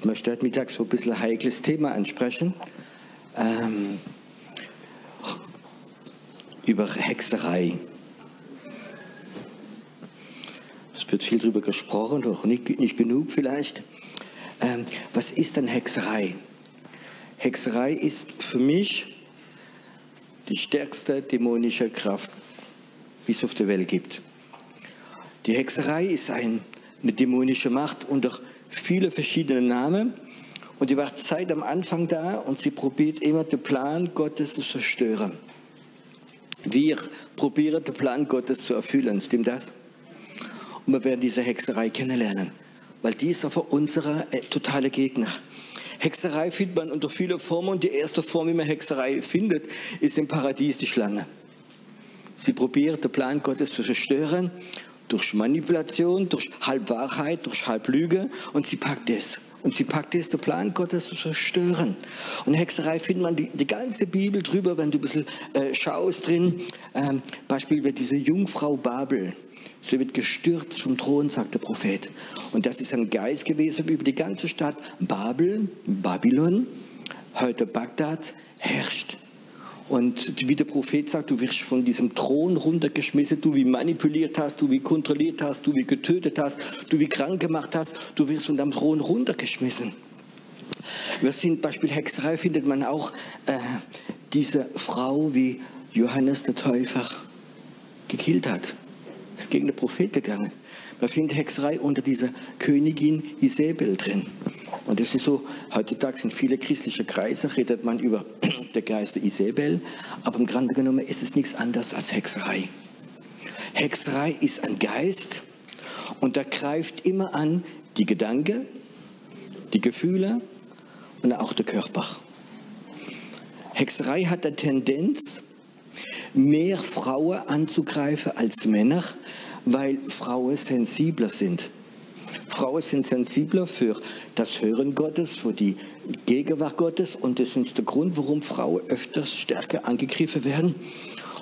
Ich möchte heute Mittag so ein bisschen ein heikles Thema ansprechen. Ähm, über Hexerei. Es wird viel darüber gesprochen, doch nicht, nicht genug vielleicht. Ähm, was ist denn Hexerei? Hexerei ist für mich die stärkste dämonische Kraft, wie es auf der Welt gibt. Die Hexerei ist ein, eine dämonische Macht unter viele verschiedene Namen und die war Zeit am Anfang da und sie probiert immer den Plan Gottes zu zerstören. Wir probieren den Plan Gottes zu erfüllen, stimmt das? Und wir werden diese Hexerei kennenlernen, weil die ist einfach unsere äh, totale Gegner. Hexerei findet man unter vielen Formen und die erste Form, wie man Hexerei findet, ist im Paradies die Schlange. Sie probiert den Plan Gottes zu zerstören durch Manipulation, durch Halbwahrheit, durch Halblüge und sie packt es. Und sie packt es, den Plan Gottes zu zerstören. Und Hexerei findet man die, die ganze Bibel drüber, wenn du ein bisschen äh, schaust drin. Ähm, Beispiel wird diese Jungfrau Babel. Sie wird gestürzt vom Thron, sagt der Prophet. Und das ist ein Geist gewesen über die ganze Stadt. Babel, Babylon, heute Bagdad, herrscht. Und wie der Prophet sagt, du wirst von diesem Thron runtergeschmissen, du wie manipuliert hast, du wie kontrolliert hast, du wie getötet hast, du wie krank gemacht hast, du wirst von deinem Thron runtergeschmissen. Wir sind, Beispiel Hexerei findet man auch äh, diese Frau, wie Johannes der Täufer gekillt hat ist gegen den Prophet gegangen. Man findet Hexerei unter dieser Königin Isabel drin. Und es ist so, heutzutage in viele christliche Kreise redet man über den Geist der Isabel, aber im Grunde genommen ist es nichts anderes als Hexerei. Hexerei ist ein Geist und der greift immer an die Gedanken, die Gefühle und auch der Körper. Hexerei hat eine Tendenz, mehr Frauen anzugreifen als Männer, weil Frauen sensibler sind. Frauen sind sensibler für das Hören Gottes, für die Gegenwart Gottes und das ist der Grund, warum Frauen öfters stärker angegriffen werden.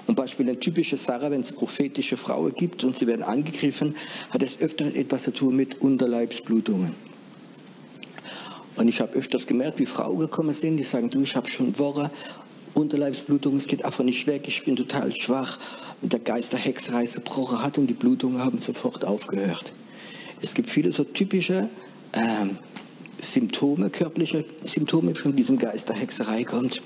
Und Beispiel eine typische Sache, wenn es prophetische Frauen gibt und sie werden angegriffen, hat es öfter etwas zu tun mit Unterleibsblutungen. Und ich habe öfters gemerkt, wie Frauen gekommen sind, die sagen, du, ich habe schon Wochen Unterleibsblutung, es geht einfach nicht weg, ich bin total schwach. Und der Geist der Hexerei gebrochen hat und die Blutungen haben sofort aufgehört. Es gibt viele so typische äh, Symptome, körperliche Symptome, von diesem Geist der Hexerei kommt.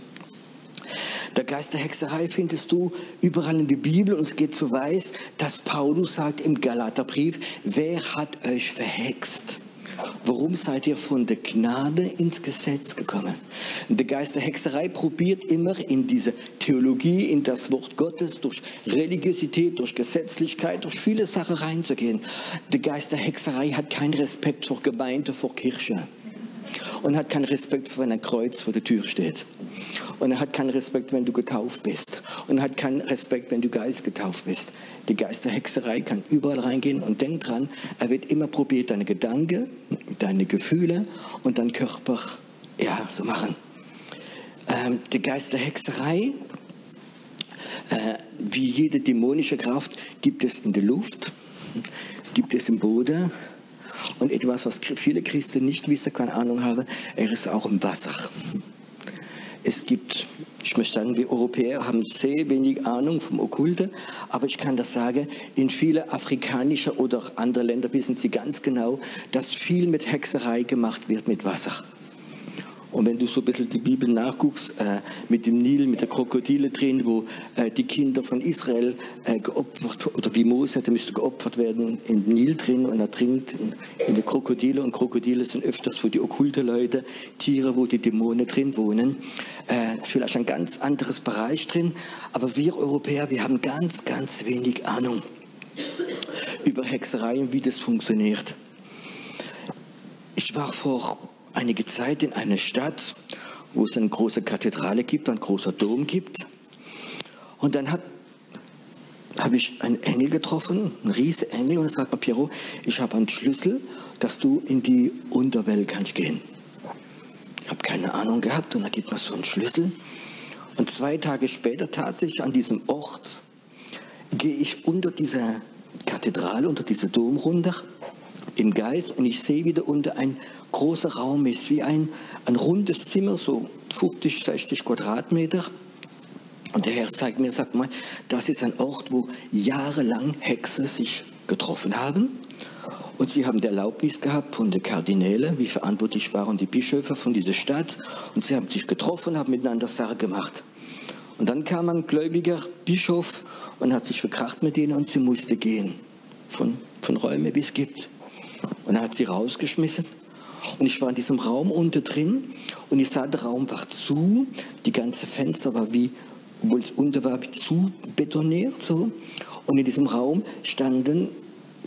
Der Geist der Hexerei findest du überall in der Bibel und es geht so weit, dass Paulus sagt im Galaterbrief, wer hat euch verhext? Warum seid ihr von der Gnade ins Gesetz gekommen? Der Geist der Hexerei probiert immer in diese Theologie, in das Wort Gottes, durch Religiosität, durch Gesetzlichkeit, durch viele Sachen reinzugehen. Der Geist der Hexerei hat keinen Respekt vor Gemeinde, vor Kirche und hat keinen Respekt vor ein Kreuz vor der Tür steht. Und er hat keinen Respekt, wenn du getauft bist. Und er hat keinen Respekt, wenn du Geist getauft bist. Die Geist der Hexerei kann überall reingehen und denk dran, er wird immer probiert, deine Gedanken, deine Gefühle und deinen Körper ja, zu machen. Ähm, der Geist der Hexerei, äh, wie jede dämonische Kraft, gibt es in der Luft, es gibt es im Boden und etwas, was viele Christen nicht wissen, keine Ahnung haben, er ist auch im Wasser. Es gibt, ich möchte sagen, wir Europäer haben sehr wenig Ahnung vom Okkulte, aber ich kann das sagen, in viele afrikanische oder auch andere Länder wissen sie ganz genau, dass viel mit Hexerei gemacht wird mit Wasser. Und wenn du so ein bisschen die Bibel nachguckst, äh, mit dem Nil, mit der Krokodile drin, wo äh, die Kinder von Israel äh, geopfert, oder wie Mose, der müsste geopfert werden, im Nil drin und er trinkt in, in die Krokodile. Und Krokodile sind öfters für die okkulte Leute, Tiere, wo die Dämonen drin wohnen. Äh, vielleicht ein ganz anderes Bereich drin. Aber wir Europäer, wir haben ganz, ganz wenig Ahnung über Hexerei und wie das funktioniert. Ich war vor einige Zeit in einer Stadt, wo es eine große Kathedrale gibt, ein großer Dom gibt. Und dann habe ich einen Engel getroffen, einen riesen Engel, und er sagt, Piero, ich habe einen Schlüssel, dass du in die Unterwelt kannst gehen. Ich habe keine Ahnung gehabt und er gibt mir so einen Schlüssel. Und zwei Tage später tatsächlich an diesem Ort gehe ich unter dieser Kathedrale, unter dieser Dom runter im Geist und ich sehe wieder unter ein großer Raum ist, wie ein, ein rundes Zimmer, so 50, 60 Quadratmeter. Und der Herr zeigt mir, sagt mal, das ist ein Ort, wo jahrelang Hexen sich getroffen haben. Und sie haben die Erlaubnis gehabt von den Kardinälen, wie verantwortlich waren die Bischöfe von dieser Stadt. Und sie haben sich getroffen, haben miteinander Sache gemacht. Und dann kam ein gläubiger Bischof und hat sich verkracht mit denen und sie musste gehen. Von, von Räumen, wie es gibt. Und er hat sie rausgeschmissen. Und ich war in diesem Raum unten drin und ich sah, der Raum war zu, die ganze Fenster war wie, obwohl es unten war, wie zu betoniert so. Und in diesem Raum standen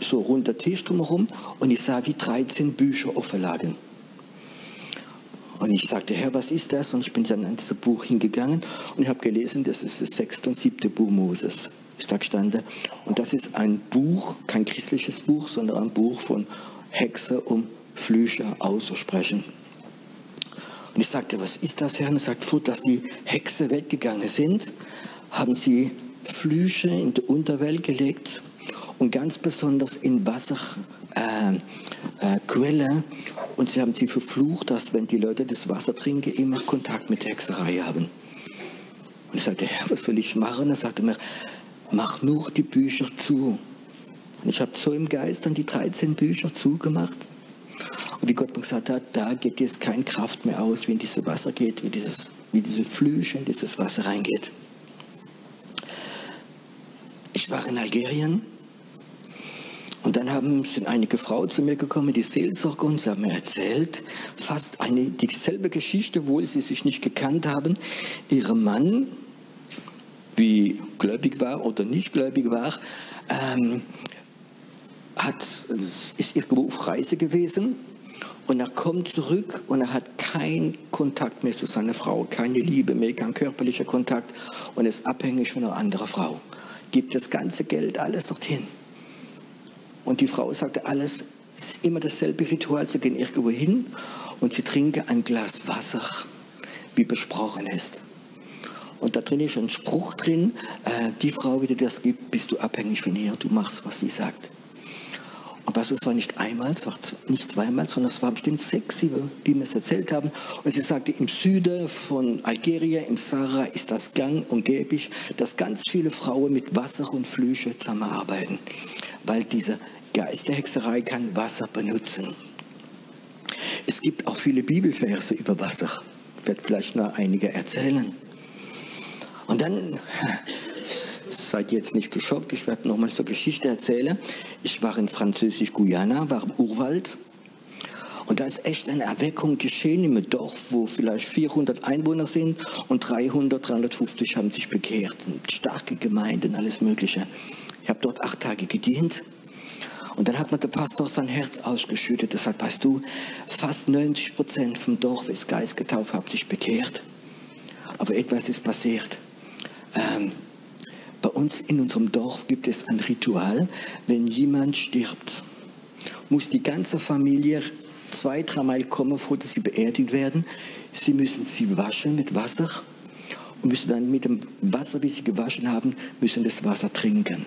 so rund der Tisch drumherum und ich sah, wie 13 Bücher offen lagen. Und ich sagte, Herr, was ist das? Und ich bin dann an dieses Buch hingegangen und ich habe gelesen, das ist das sechste und siebte Buch Moses. Ist da gestanden. Und das ist ein Buch, kein christliches Buch, sondern ein Buch von Hexe, um Flüche auszusprechen. Und ich sagte, was ist das, Herr? Und er sagt, vor, dass die Hexe weggegangen sind, haben sie Flüche in die Unterwelt gelegt und ganz besonders in Wasserquelle. Äh, äh, und sie haben sie verflucht, dass wenn die Leute das Wasser trinken, immer Kontakt mit Hexerei haben. Und ich sagte, Herr, was soll ich machen? Er sagte mir, mach nur die Bücher zu. Und ich habe so im Geist dann die 13 Bücher zugemacht. Und wie Gott mir gesagt hat, da geht jetzt keine Kraft mehr aus, wie in dieses Wasser geht, wie, dieses, wie diese Flüche in dieses Wasser reingeht. Ich war in Algerien und dann haben, sind einige Frauen zu mir gekommen, die Seelsorge, und sie haben mir erzählt, fast eine, dieselbe Geschichte, obwohl sie sich nicht gekannt haben. Ihr Mann, wie gläubig war oder nicht gläubig war, ähm, hat, ist irgendwo auf Reise gewesen und er kommt zurück und er hat keinen Kontakt mehr zu seiner Frau, keine Liebe mehr, kein körperlicher Kontakt und ist abhängig von einer anderen Frau. Gibt das ganze Geld, alles dorthin. Und die Frau sagte, alles ist immer dasselbe Ritual. Sie gehen irgendwo hin und sie trinken ein Glas Wasser, wie besprochen ist. Und da drin ist ein Spruch drin, äh, die Frau, die dir das gibt, bist du abhängig von ihr, du machst, was sie sagt. Und das war nicht einmal, es war nicht zweimal, sondern es war bestimmt sechs, wie wir es erzählt haben. Und sie sagte, im Süden von Algerien, im Sahara, ist das gang und gäbig, dass ganz viele Frauen mit Wasser und Flüche zusammenarbeiten. Weil diese Geisterhexerei kann Wasser benutzen. Es gibt auch viele Bibelverse über Wasser. Ich werde vielleicht noch einige erzählen. Und dann seid jetzt nicht geschockt, ich werde nochmal so Geschichte erzählen. Ich war in Französisch-Guyana, war im Urwald. Und da ist echt eine Erweckung geschehen im Dorf, wo vielleicht 400 Einwohner sind und 300, 350 haben sich bekehrt. Starke Gemeinden, alles Mögliche. Ich habe dort acht Tage gedient. Und dann hat mir der Pastor sein Herz ausgeschüttet. Er sagt, weißt du, fast 90 Prozent vom Dorf ist geistgetauft, haben sich bekehrt. Aber etwas ist passiert. Ähm, bei uns in unserem Dorf gibt es ein Ritual, wenn jemand stirbt, muss die ganze Familie zwei, dreimal kommen, bevor sie beerdigt werden. Sie müssen sie waschen mit Wasser und müssen dann mit dem Wasser, wie sie gewaschen haben, müssen das Wasser trinken.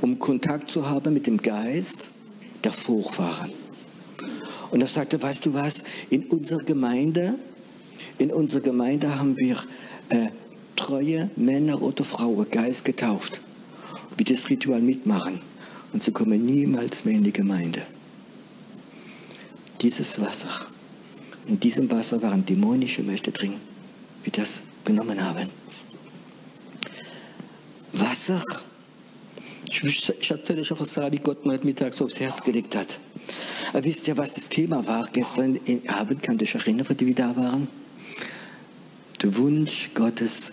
Um Kontakt zu haben mit dem Geist der Vorfahren. Und er sagte, weißt du was, in unserer Gemeinde, in unserer Gemeinde haben wir äh, treue Männer oder Frauen, Geist getauft, wie das Ritual mitmachen. Und sie kommen niemals mehr in die Gemeinde. Dieses Wasser, in diesem Wasser waren dämonische Mächte drin, wie das genommen haben. Wasser, ich, erzähle euch wie Gott mir heute Mittag so aufs Herz gelegt hat. Aber wisst ihr, was das Thema war gestern Abend? Kann ich erinnern, die wir da waren? Der Wunsch Gottes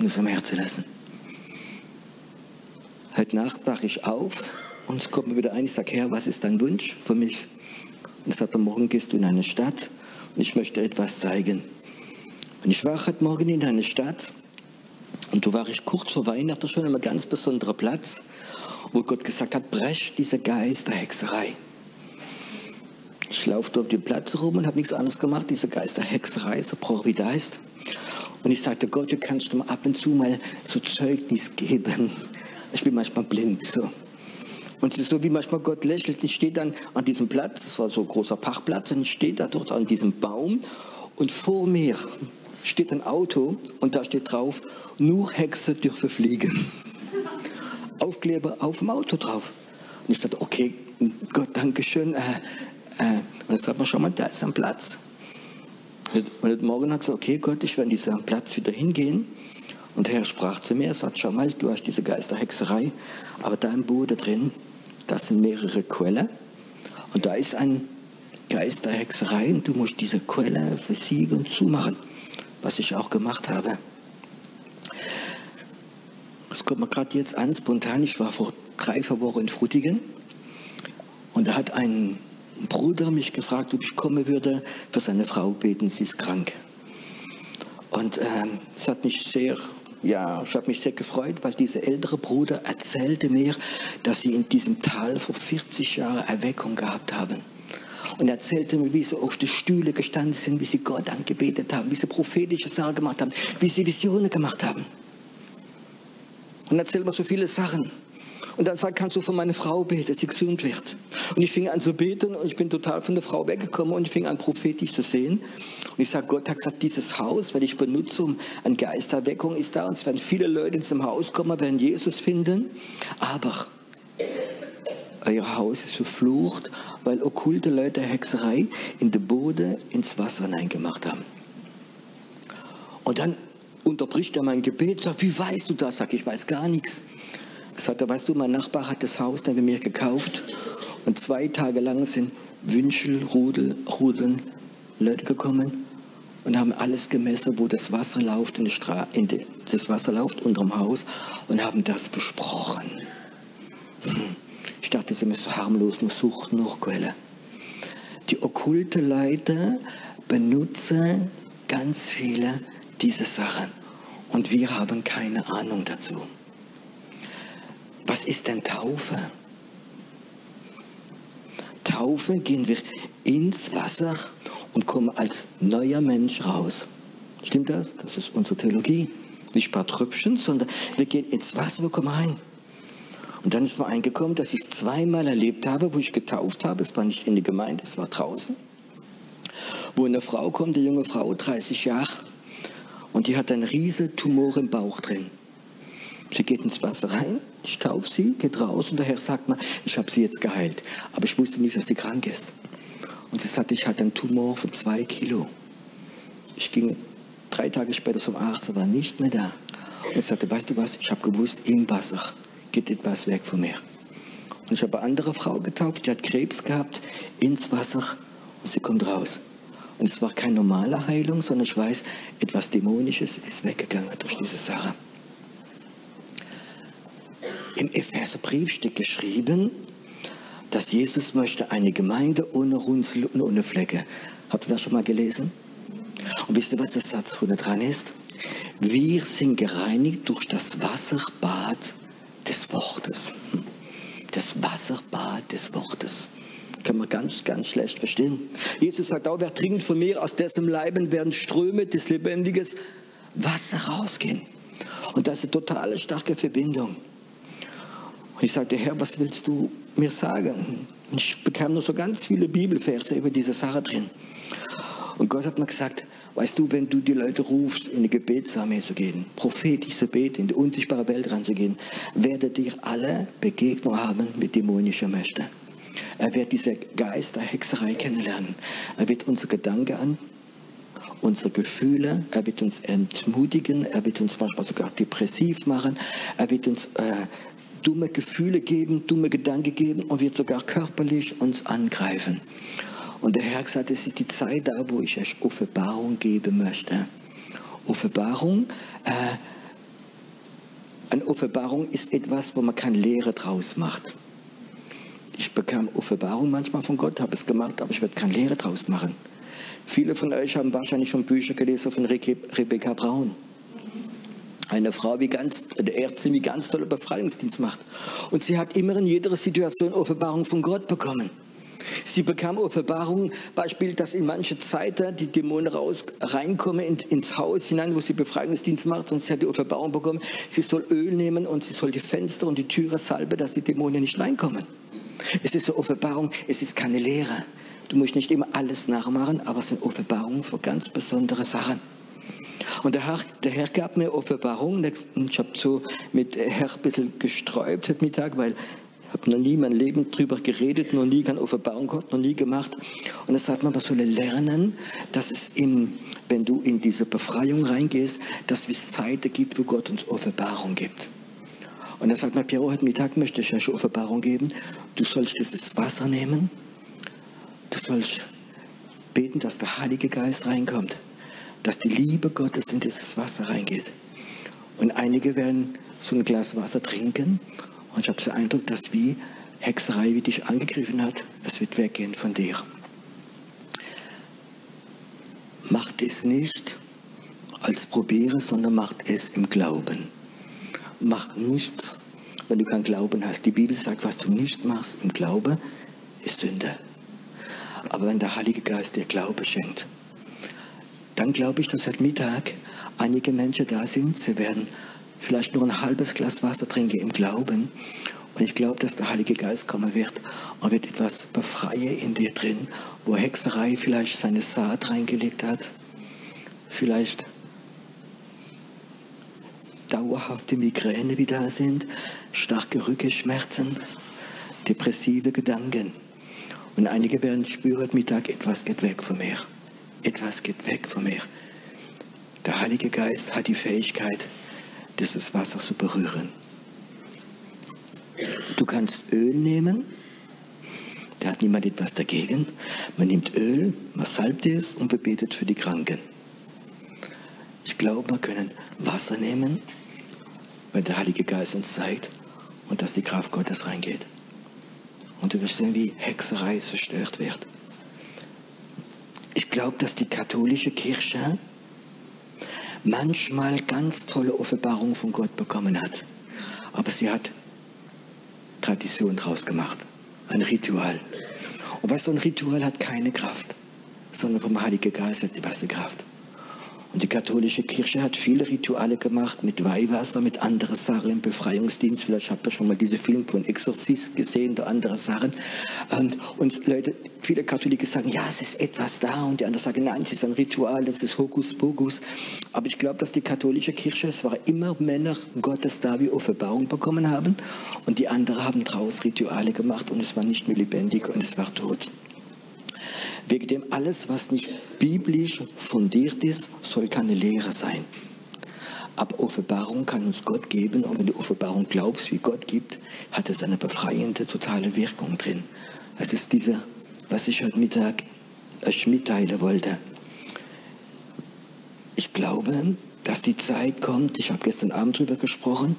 es am Herzen lassen. Heute Nacht wache ich auf und es kommt mir wieder ein, ich sage, Herr, was ist dein Wunsch für mich? Und er sagt, morgen gehst du in eine Stadt und ich möchte etwas zeigen. Und ich war heute Morgen in eine Stadt und da war ich kurz vor Weihnachten schon an einem ganz besonderen Platz, wo Gott gesagt hat, brech diese Geist der Hexerei. Ich laufe auf den Platz rum und habe nichts anderes gemacht, diese Geist der Hexerei, so brauch wie da ist. Und ich sagte, Gott, du kannst mir ab und zu mal so Zeugnis geben. Ich bin manchmal blind. So. Und es ist so, wie manchmal Gott lächelt. Ich stehe dann an diesem Platz, das war so ein großer Parkplatz, und ich stehe da dort an diesem Baum und vor mir steht ein Auto und da steht drauf, nur Hexe dürfen fliegen. Aufkleber auf dem Auto drauf. Und ich dachte, okay, Gott, danke schön. Äh, äh. Und jetzt sagt man, schau mal, da ist ein Platz. Und heute Morgen hat gesagt, okay Gott, ich werde an diesen Platz wieder hingehen. Und der Herr sprach zu mir, er sagt, schau mal, du hast diese Geisterhexerei, aber da im Bude drin, das sind mehrere Quellen. Und da ist ein Geisterhexerei und du musst diese Quelle versiegen und zumachen, was ich auch gemacht habe. Das kommt mir gerade jetzt an, spontan. Ich war vor drei, vier Wochen in Frutigen und da hat ein Bruder mich gefragt, ob ich kommen würde, für seine Frau beten, sie ist krank. Und ähm, es hat mich sehr ja, ich habe mich sehr gefreut, weil dieser ältere Bruder erzählte mir, dass sie in diesem Tal vor 40 Jahren Erweckung gehabt haben. Und er erzählte mir, wie sie auf die Stühle gestanden sind, wie sie Gott angebetet haben, wie sie prophetische Sachen gemacht haben, wie sie Visionen gemacht haben. Und er erzählt mir so viele Sachen. Und dann sagt, kannst du für meine Frau beten, dass sie gesund wird. Und ich fing an zu beten und ich bin total von der Frau weggekommen und ich fing an prophetisch zu sehen. Und ich sage, Gott hat gesagt, dieses Haus werde ich benutzen, um eine Geisterweckung ist da. Und es werden viele Leute in diesem Haus kommen, werden Jesus finden. Aber euer Haus ist verflucht, weil okkulte Leute Hexerei in den Boden ins Wasser hineingemacht haben. Und dann unterbricht er mein Gebet sagt, wie weißt du das? Sag ich, weiß gar nichts. Sagt er, weißt du, mein Nachbar hat das Haus bei mir gekauft und zwei Tage lang sind Wünschel, Rudel, Rudeln Leute gekommen und haben alles gemessen, wo das Wasser läuft, in, Stra in die, das Wasser läuft unterm Haus und haben das besprochen. Ich dachte, ist so harmlos, man sucht noch Quelle. Die okkulte Leute benutzen ganz viele diese Sachen und wir haben keine Ahnung dazu. Was ist denn Taufe? Taufe gehen wir ins Wasser und kommen als neuer Mensch raus. Stimmt das? Das ist unsere Theologie. Nicht ein paar Tröpfchen, sondern wir gehen ins Wasser, wir kommen rein. Und dann ist mir eingekommen, dass ich es zweimal erlebt habe, wo ich getauft habe. Es war nicht in der Gemeinde, es war draußen. Wo eine Frau kommt, eine junge Frau, 30 Jahre, und die hat einen riesen Tumor im Bauch drin. Sie geht ins Wasser rein, ich taufe sie, geht raus und der Herr sagt mir, ich habe sie jetzt geheilt. Aber ich wusste nicht, dass sie krank ist. Und sie sagte, ich hatte einen Tumor von zwei Kilo. Ich ging drei Tage später zum Arzt, er war nicht mehr da. Und ich sagte, weißt du was, ich habe gewusst, im Wasser geht etwas weg von mir. Und ich habe eine andere Frau getauft, die hat Krebs gehabt, ins Wasser und sie kommt raus. Und es war keine normale Heilung, sondern ich weiß, etwas Dämonisches ist weggegangen durch diese Sache. Im Epheserbrief steht geschrieben, dass Jesus möchte eine Gemeinde ohne Runzel und ohne Flecke. Habt ihr das schon mal gelesen? Und wisst ihr, was das Satz vorne dran ist? Wir sind gereinigt durch das Wasserbad des Wortes. Das Wasserbad des Wortes. Kann man ganz, ganz schlecht verstehen. Jesus sagt auch, wer trinkt von mir, aus dessen Leiben werden Ströme des lebendigen Wasser rausgehen. Und das ist eine totale starke Verbindung. Und ich sagte, Herr, was willst du mir sagen? Und ich bekam nur so ganz viele Bibelverse über diese Sache drin. Und Gott hat mir gesagt, weißt du, wenn du die Leute rufst, in die Gebetsarmee zu gehen, prophetisch zu beten, in die unsichtbare Welt ranzugehen, werdet ihr alle Begegnung haben mit dämonischen Mächten. Er wird diese Geist der Hexerei kennenlernen. Er wird unsere Gedanken an, unsere Gefühle, er wird uns entmutigen, er wird uns manchmal sogar depressiv machen, er wird uns äh, dumme Gefühle geben, dumme Gedanken geben und wird sogar körperlich uns angreifen. Und der Herr gesagt, es ist die Zeit da, wo ich euch Offenbarung geben möchte. Offenbarung, äh, eine Offenbarung ist etwas, wo man keine Lehre draus macht. Ich bekam Offenbarung manchmal von Gott, habe es gemacht, aber ich werde keine Lehre draus machen. Viele von euch haben wahrscheinlich schon Bücher gelesen von Rebecca Braun. Eine Frau, wie ganz, eine Ärztin, die ganz tolle Befreiungsdienst macht. Und sie hat immer in jeder Situation Offenbarung von Gott bekommen. Sie bekam Offenbarung, Beispiel, dass in manche Zeiten die Dämonen raus, reinkommen in, ins Haus hinein, wo sie Befreiungsdienst macht. Und sie hat die Offenbarung bekommen, sie soll Öl nehmen und sie soll die Fenster und die Türe salben, dass die Dämonen nicht reinkommen. Es ist eine Offenbarung, es ist keine Lehre. Du musst nicht immer alles nachmachen, aber es sind Offenbarungen für ganz besondere Sachen. Und der Herr, der Herr gab mir Offenbarung. Ich habe so mit Herr ein bisschen gesträubt heute Mittag, weil ich habe noch nie mein Leben drüber geredet, noch nie keine Offenbarung gehabt, noch nie gemacht. Und er sagt man, man solle lernen, dass es in, wenn du in diese Befreiung reingehst, dass es Zeiten gibt, wo Gott uns Offenbarung gibt. Und er sagt mir, Piero, heute Mittag möchte ich euch Offenbarung geben. Du sollst dieses Wasser nehmen. Du sollst beten, dass der Heilige Geist reinkommt. Dass die Liebe Gottes in dieses Wasser reingeht. Und einige werden so ein Glas Wasser trinken und ich habe den Eindruck, dass wie Hexerei, wie dich angegriffen hat, es wird weggehen von dir. Macht es nicht als probiere, sondern macht es im Glauben. Macht nichts, wenn du keinen Glauben hast. Die Bibel sagt, was du nicht machst im Glauben, ist Sünde. Aber wenn der Heilige Geist dir Glaube schenkt, dann glaube ich, dass heute Mittag einige Menschen da sind, sie werden vielleicht nur ein halbes Glas Wasser trinke im Glauben. Und ich glaube, dass der Heilige Geist kommen wird und wird etwas befreien in dir drin, wo Hexerei vielleicht seine Saat reingelegt hat. Vielleicht dauerhafte Migräne, wie da sind, starke Rückenschmerzen, depressive Gedanken. Und einige werden spüren, Mittag, etwas geht weg von mir. Etwas geht weg von mir. Der Heilige Geist hat die Fähigkeit, dieses Wasser zu berühren. Du kannst Öl nehmen, da hat niemand etwas dagegen. Man nimmt Öl, man salbt es und betet für die Kranken. Ich glaube, wir können Wasser nehmen, wenn der Heilige Geist uns zeigt und dass die Kraft Gottes reingeht. Und du wirst sehen, wie Hexerei zerstört wird. Ich glaube, dass die katholische Kirche manchmal ganz tolle Offenbarungen von Gott bekommen hat. Aber sie hat Tradition draus gemacht. Ein Ritual. Und weißt du, ein Ritual hat keine Kraft, sondern vom Heiligen Geist hat etwas eine Kraft. Und die katholische Kirche hat viele Rituale gemacht mit Weihwasser, mit anderen Sachen im Befreiungsdienst. Vielleicht habt ihr schon mal diese Film von Exorzist gesehen oder andere Sachen. Und, und Leute, viele Katholiken sagen, ja, es ist etwas da. Und die anderen sagen, nein, es ist ein Ritual, das ist Hokuspokus. Aber ich glaube, dass die katholische Kirche, es waren immer Männer Gottes da, wie Offenbarung bekommen haben. Und die anderen haben draus Rituale gemacht und es war nicht mehr lebendig und es war tot. Wegen dem alles, was nicht biblisch fundiert ist, soll keine Lehre sein. Aber Offenbarung kann uns Gott geben und wenn du Offenbarung glaubst, wie Gott gibt, hat es eine befreiende, totale Wirkung drin. Es ist diese, was ich heute Mittag euch mitteilen wollte. Ich glaube, dass die Zeit kommt, ich habe gestern Abend darüber gesprochen,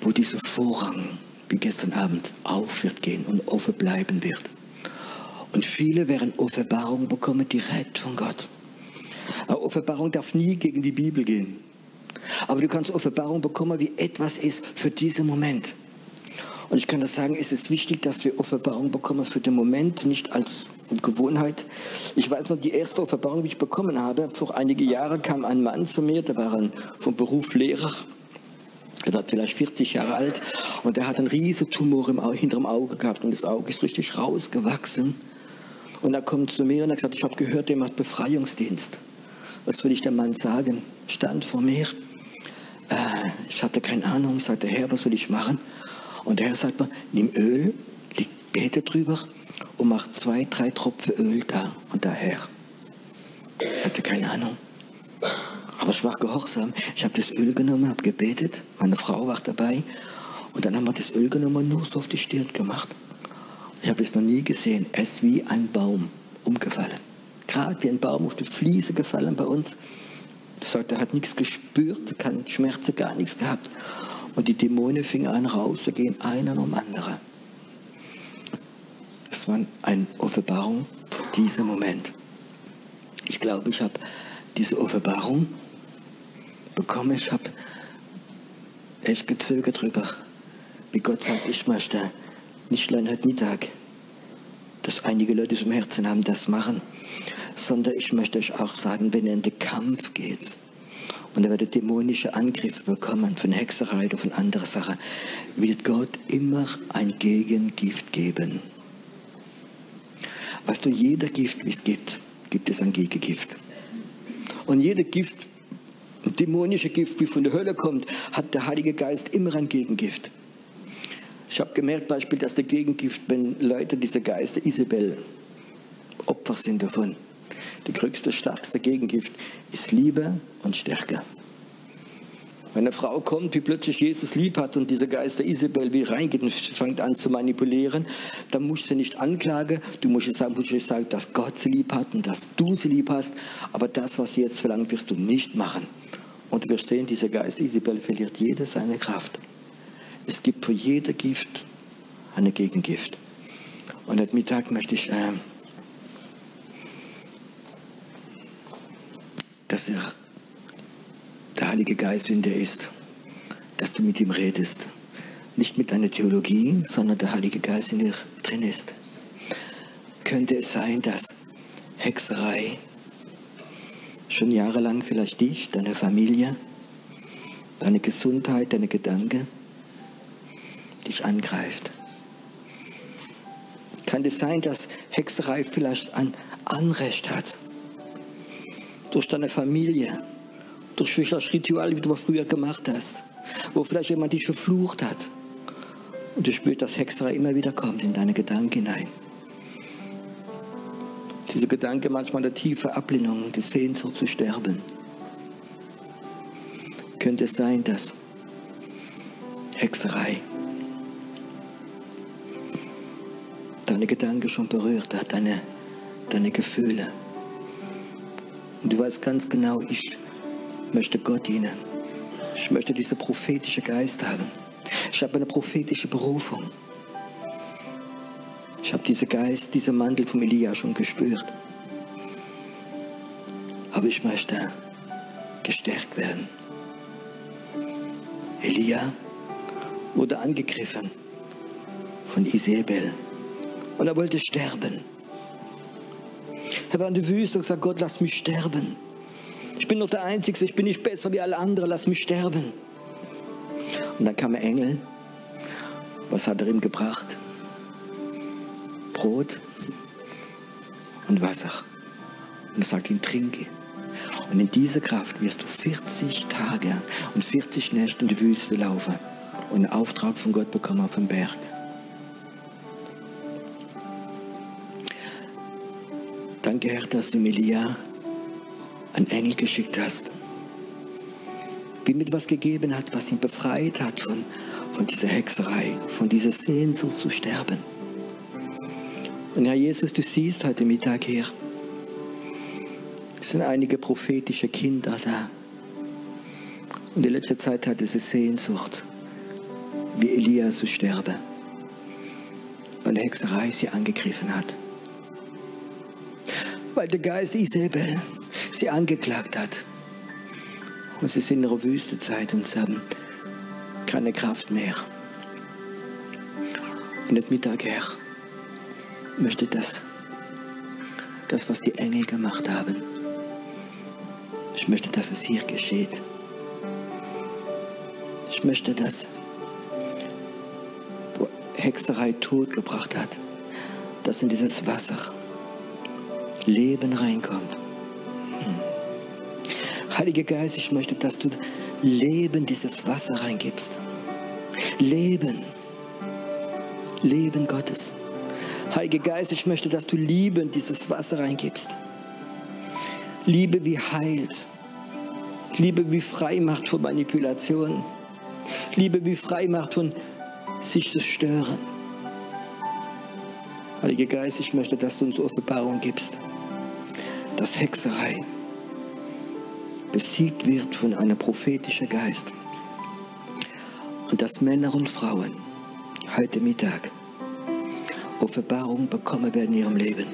wo dieser Vorrang, wie gestern Abend, auf wird gehen und offen bleiben wird. Und viele werden Offenbarung bekommen direkt von Gott. Aber Offenbarung darf nie gegen die Bibel gehen. Aber du kannst Offenbarung bekommen, wie etwas ist für diesen Moment. Und ich kann das sagen, es ist wichtig, dass wir Offenbarung bekommen für den Moment, nicht als Gewohnheit. Ich weiß noch, die erste Offenbarung, die ich bekommen habe, vor einigen Jahren kam ein Mann zu mir, der war ein, vom Beruf Lehrer. Er war vielleicht 40 Jahre alt und er hat einen riesen Tumor im, hinter dem Auge gehabt und das Auge ist richtig rausgewachsen. Und er kommt zu mir und hat gesagt, ich habe gehört, der macht Befreiungsdienst. Was will ich dem Mann sagen? Stand vor mir. Äh, ich hatte keine Ahnung, sagte Herr, was soll ich machen? Und der Herr sagt mir, nimm Öl, bete drüber und mach zwei, drei Tropfen Öl da und daher. Ich hatte keine Ahnung. Aber ich war gehorsam. Ich habe das Öl genommen, habe gebetet. Meine Frau war dabei. Und dann haben wir das Öl genommen und nur so auf die Stirn gemacht. Ich habe es noch nie gesehen. Es ist wie ein Baum umgefallen. Gerade wie ein Baum auf die Fliese gefallen bei uns. Er sagt, er hat nichts gespürt, keine Schmerzen, gar nichts gehabt. Und die Dämonen fingen an rauszugehen, einer um andere. Es war eine Offenbarung für diesen Moment. Ich glaube, ich habe diese Offenbarung bekommen. Ich habe echt gezögert drüber, wie Gott sagt, ich möchte nicht allein heute Mittag dass einige Leute es im Herzen haben, das machen, sondern ich möchte euch auch sagen, wenn ihr in den Kampf geht und ihr werdet dämonische Angriffe bekommen von Hexerei oder von anderen Sachen, wird Gott immer ein Gegengift geben. Weißt du, jeder Gift, wie es gibt, gibt es ein Gegengift. Und jeder Gift, dämonische Gift, wie von der Hölle kommt, hat der Heilige Geist immer ein Gegengift. Ich habe gemerkt, Beispiel, dass der Gegengift, wenn Leute, diese Geister, Isabel, Opfer sind davon. Die größte, stärkste Gegengift ist Liebe und Stärke. Wenn eine Frau kommt, die plötzlich Jesus lieb hat und dieser Geist der Isabel wie reingeht und fängt an zu manipulieren, dann musst du nicht anklagen, du musst sagen, musst sagen, dass Gott sie lieb hat und dass du sie lieb hast, aber das, was sie jetzt verlangt, wirst du nicht machen. Und wirst sehen, dieser Geist Isabel verliert jede seine Kraft. Es gibt für jeder Gift eine Gegengift. Und heute Mittag möchte ich, äh, dass er der Heilige Geist in dir ist, dass du mit ihm redest. Nicht mit deiner Theologie, sondern der Heilige Geist in dir drin ist. Könnte es sein, dass Hexerei schon jahrelang vielleicht dich, deine Familie, deine Gesundheit, deine Gedanken dich angreift? Kann es sein, dass Hexerei vielleicht ein Anrecht hat durch deine Familie? durch vielleicht Ritual, wie du früher gemacht hast, wo vielleicht jemand dich verflucht hat. Und du spürst, dass Hexerei immer wieder kommt in deine Gedanken hinein. Diese Gedanke manchmal der tiefe Ablehnung, die Sehnsucht zu sterben. Könnte es sein, dass Hexerei deine Gedanken schon berührt hat, deine, deine Gefühle. Und du weißt ganz genau, ich möchte Gott dienen. Ich möchte diesen prophetischen Geist haben. Ich habe eine prophetische Berufung. Ich habe diesen Geist, diesen Mantel von Elia schon gespürt. Aber ich möchte gestärkt werden. Elia wurde angegriffen von Isabel und er wollte sterben. Er war in der Wüste und gesagt, Gott, lass mich sterben. Ich bin doch der Einzige, ich bin nicht besser wie alle anderen, lass mich sterben. Und dann kam ein Engel. Was hat er ihm gebracht? Brot und Wasser. Und er sagt ihm, trinke. Und in dieser Kraft wirst du 40 Tage und 40 Nächte in die Wüste laufen und einen Auftrag von Gott bekommen auf dem Berg. Danke, Herr, dass du Melia einen Engel geschickt hast. Wie mit was gegeben hat, was ihn befreit hat von, von dieser Hexerei, von dieser Sehnsucht zu sterben. Und Herr Jesus, du siehst heute Mittag hier, es sind einige prophetische Kinder da. Und in letzter Zeit hat diese Sehnsucht, wie Elia zu sterben, weil Hexerei sie angegriffen hat. Weil der Geist Isabel sie angeklagt hat. Und sie sind in ihrer Wüstezeit und sie haben keine Kraft mehr. Und at Mittag, Herr, möchte das, das, was die Engel gemacht haben, ich möchte, dass es hier geschieht. Ich möchte, dass wo Hexerei Tod gebracht hat, dass in dieses Wasser Leben reinkommt. Heiliger Geist, ich möchte, dass du Leben dieses Wasser reingibst. Leben. Leben Gottes. Heiliger Geist, ich möchte, dass du Liebe in dieses Wasser reingibst. Liebe wie heilt. Liebe wie frei macht von Manipulation. Liebe wie frei macht von sich zu stören. Heiliger Geist, ich möchte, dass du uns Offenbarung gibst. Das Hexerei besiegt wird von einem prophetischen Geist. Und dass Männer und Frauen heute Mittag Offenbarung bekommen werden in ihrem Leben,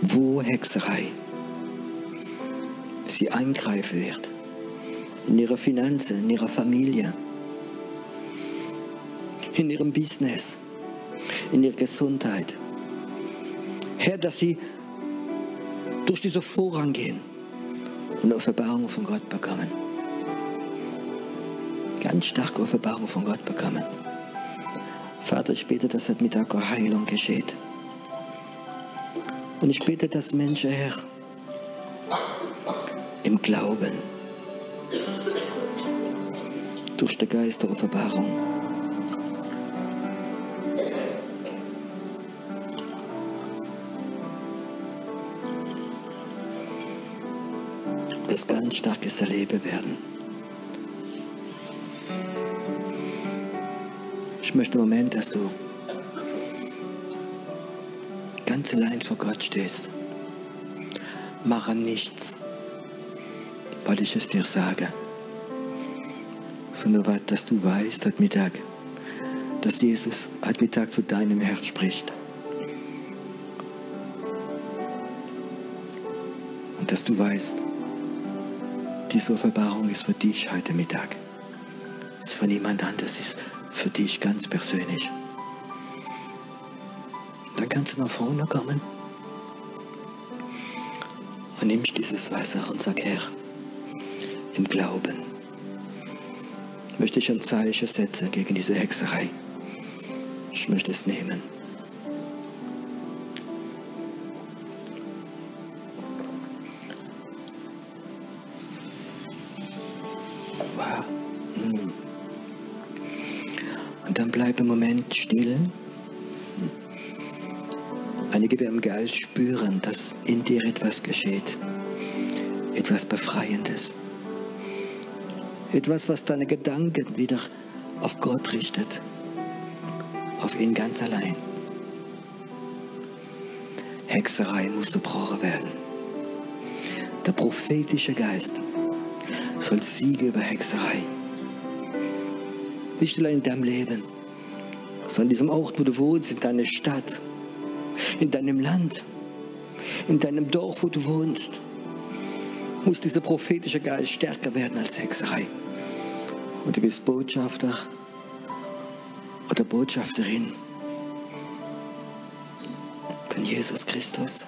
wo Hexerei sie eingreifen wird, in ihrer Finanzen, in ihrer Familie, in ihrem Business, in ihrer Gesundheit, Herr, dass sie durch diese Vorrang gehen und Offenbarung von Gott bekommen. Ganz starke Offenbarung von Gott bekommen. Vater, ich bete, dass heute Mittag Heilung geschieht. Und ich bete, dass Menschen, Herr, im Glauben, durch den Geist der Offenbarung, das ganz starkes Erleben werden. Ich möchte im Moment, dass du ganz allein vor Gott stehst. Mache nichts, weil ich es dir sage, sondern dass du weißt heute Mittag, dass Jesus heute Mittag zu deinem Herz spricht. Und dass du weißt, diese Offenbarung ist für dich heute Mittag. Es ist für niemand anderes, es ist für dich ganz persönlich. Dann kannst du nach vorne kommen und nimmst dieses Wasser und sag, Herr, im Glauben möchte ich ein Zeichen setzen gegen diese Hexerei. Ich möchte es nehmen. Moment still. Einige werden im Geist spüren, dass in dir etwas geschieht. Etwas Befreiendes. Etwas, was deine Gedanken wieder auf Gott richtet. Auf ihn ganz allein. Hexerei muss gebrochen werden. Der prophetische Geist soll Siege über Hexerei. Nicht allein in deinem Leben, in diesem Ort, wo du wohnst, in deiner Stadt, in deinem Land, in deinem Dorf, wo du wohnst, muss dieser prophetische Geist stärker werden als Hexerei. Und du bist Botschafter oder Botschafterin von Jesus Christus.